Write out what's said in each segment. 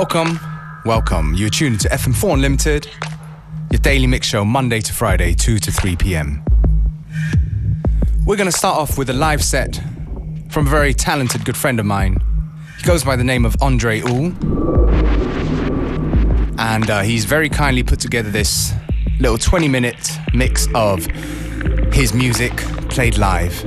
Welcome, welcome. You're tuned to FM4 Unlimited, your daily mix show Monday to Friday, 2 to 3 p.m. We're going to start off with a live set from a very talented good friend of mine. He goes by the name of Andre Uhl. And uh, he's very kindly put together this little 20 minute mix of his music played live.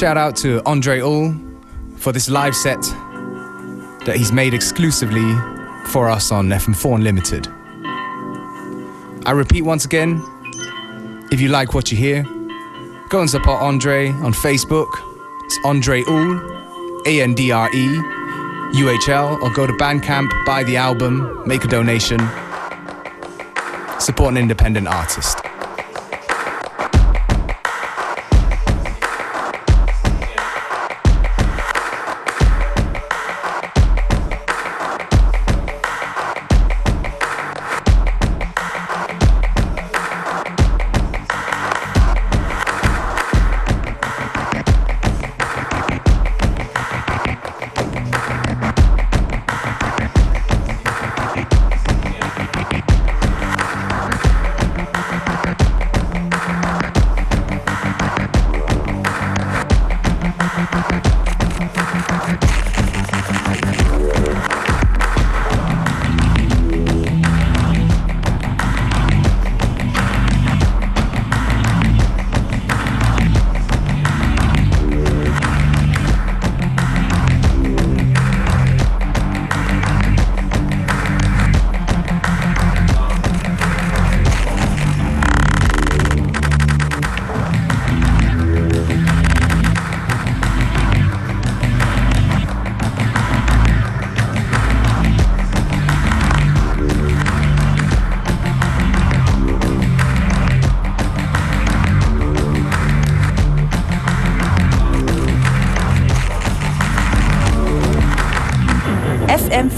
Shout out to Andre Uhl for this live set that he's made exclusively for us on FM4 Unlimited. I repeat once again if you like what you hear, go and support Andre on Facebook. It's Andre Uhl, A N D R E U H L, or go to Bandcamp, buy the album, make a donation, support an independent artist.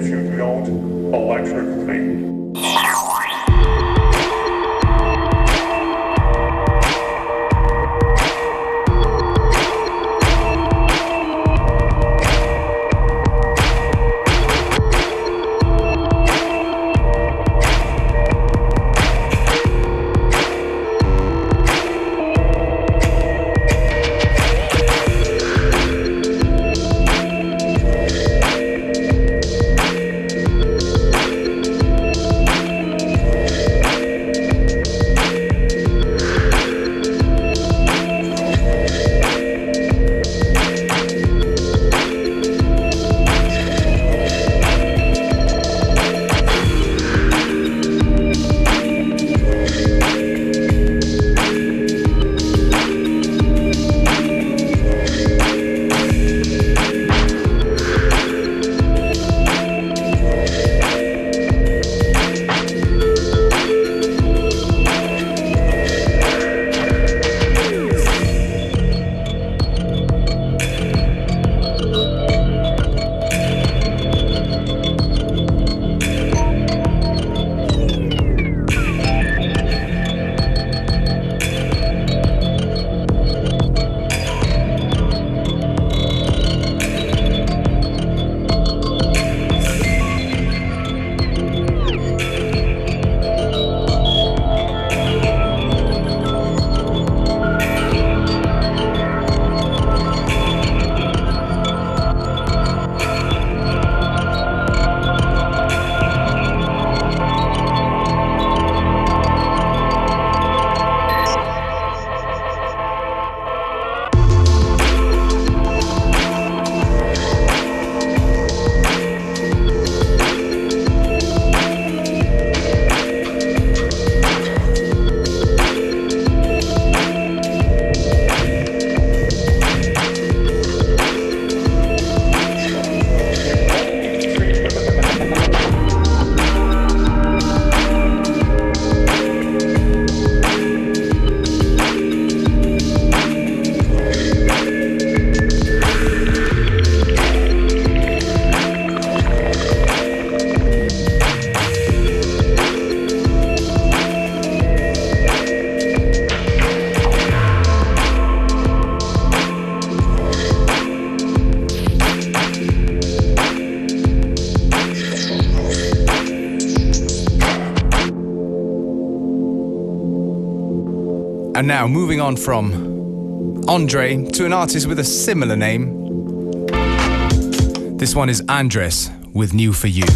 If you don't electrically. And now, moving on from Andre to an artist with a similar name. This one is Andres with New For You.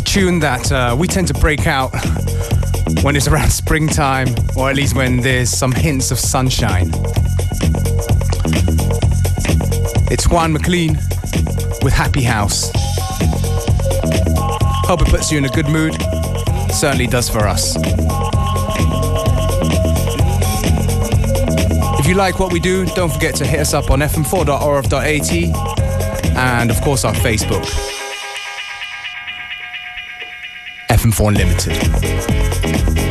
Tune that uh, we tend to break out when it's around springtime, or at least when there's some hints of sunshine. It's Juan MacLean with Happy House. Hope it puts you in a good mood. Certainly does for us. If you like what we do, don't forget to hit us up on fm4.orf.at and, of course, our Facebook. FM4 Unlimited.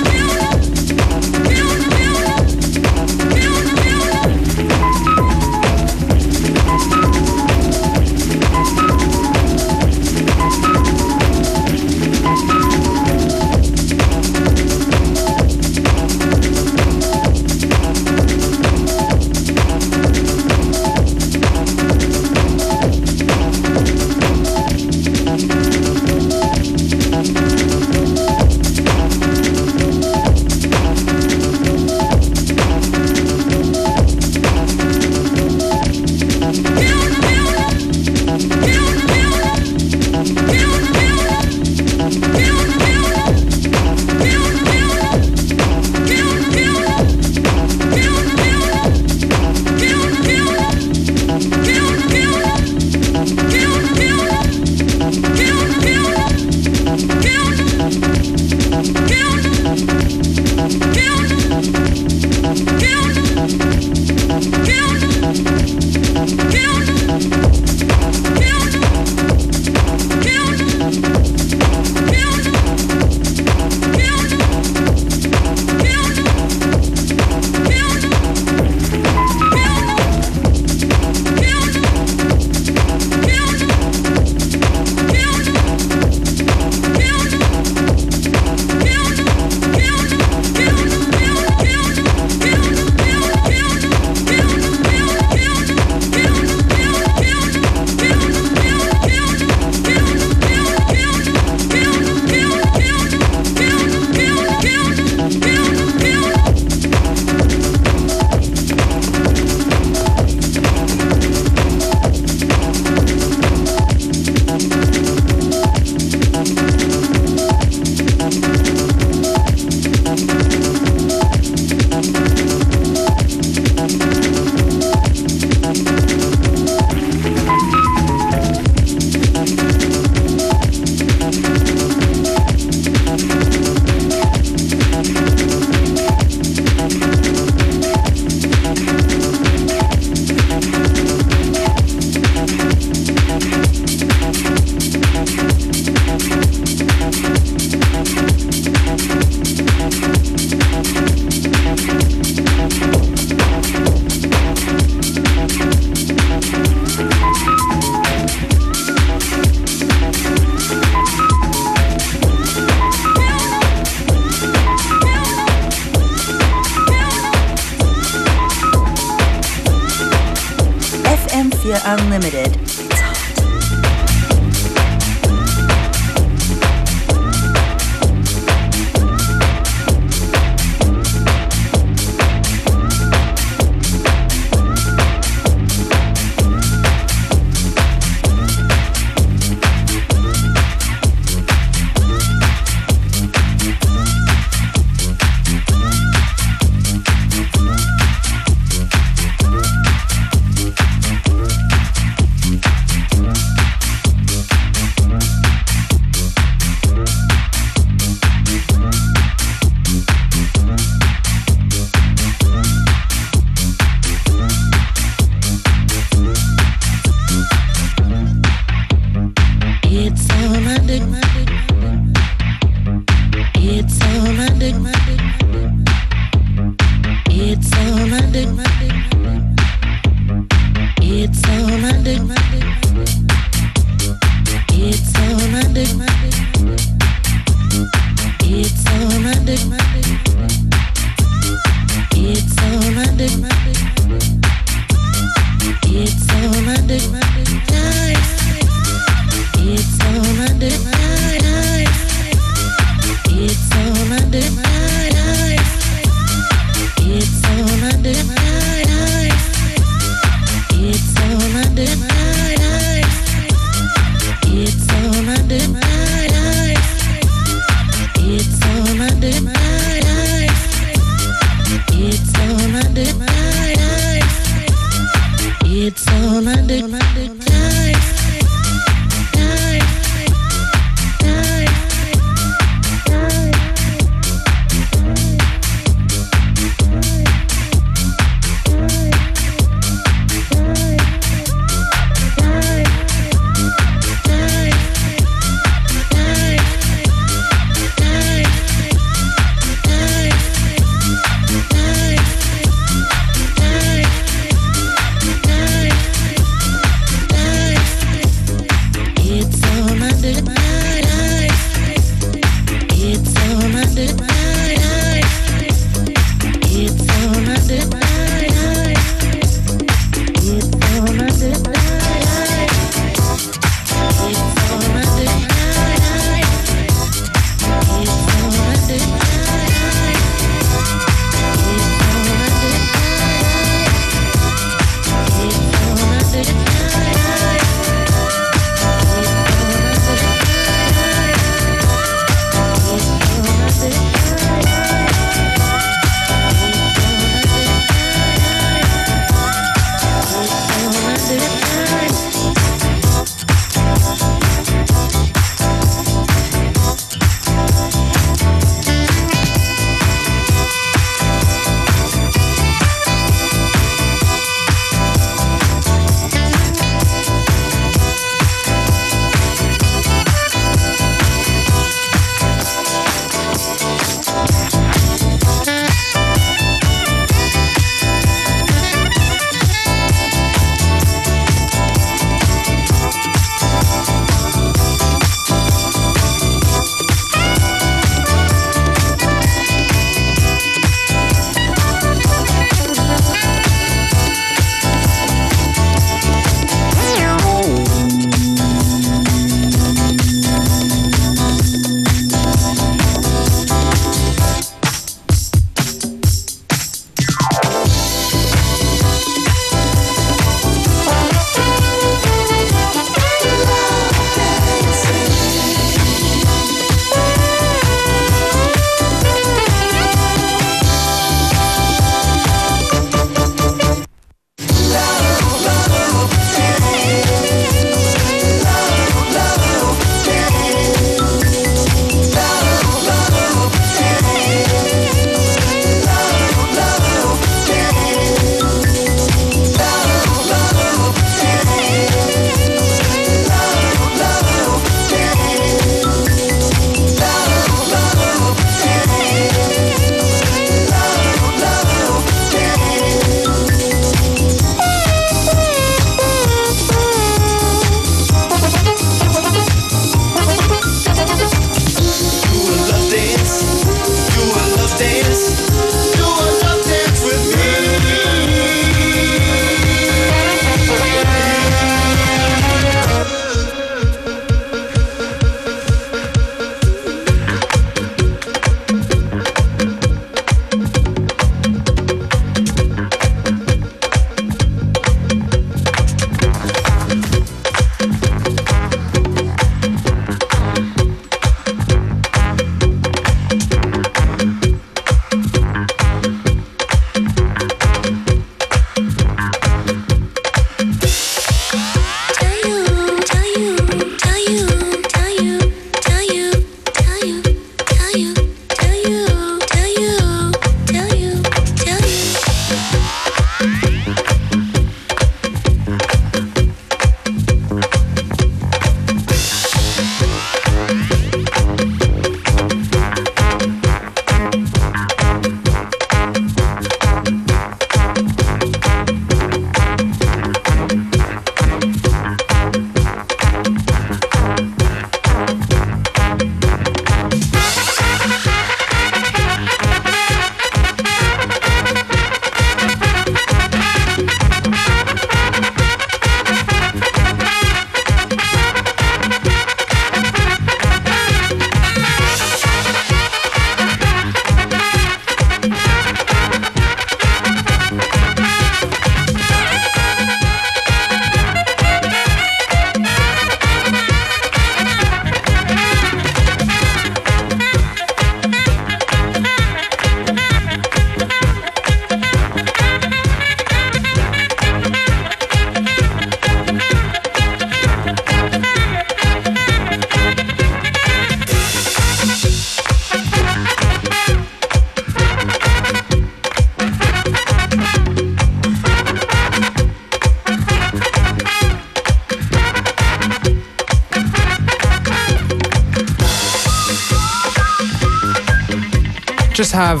Just have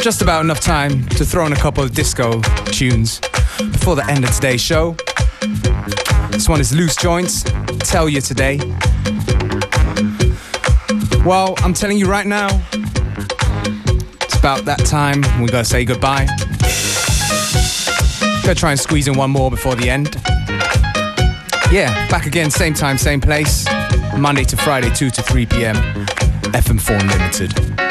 just about enough time to throw in a couple of disco tunes before the end of today's show. This one is Loose Joints, Tell You Today. Well, I'm telling you right now, it's about that time we gotta say goodbye. Gonna try and squeeze in one more before the end. Yeah, back again, same time, same place. Monday to Friday, 2 to 3 p.m. FM4 Unlimited.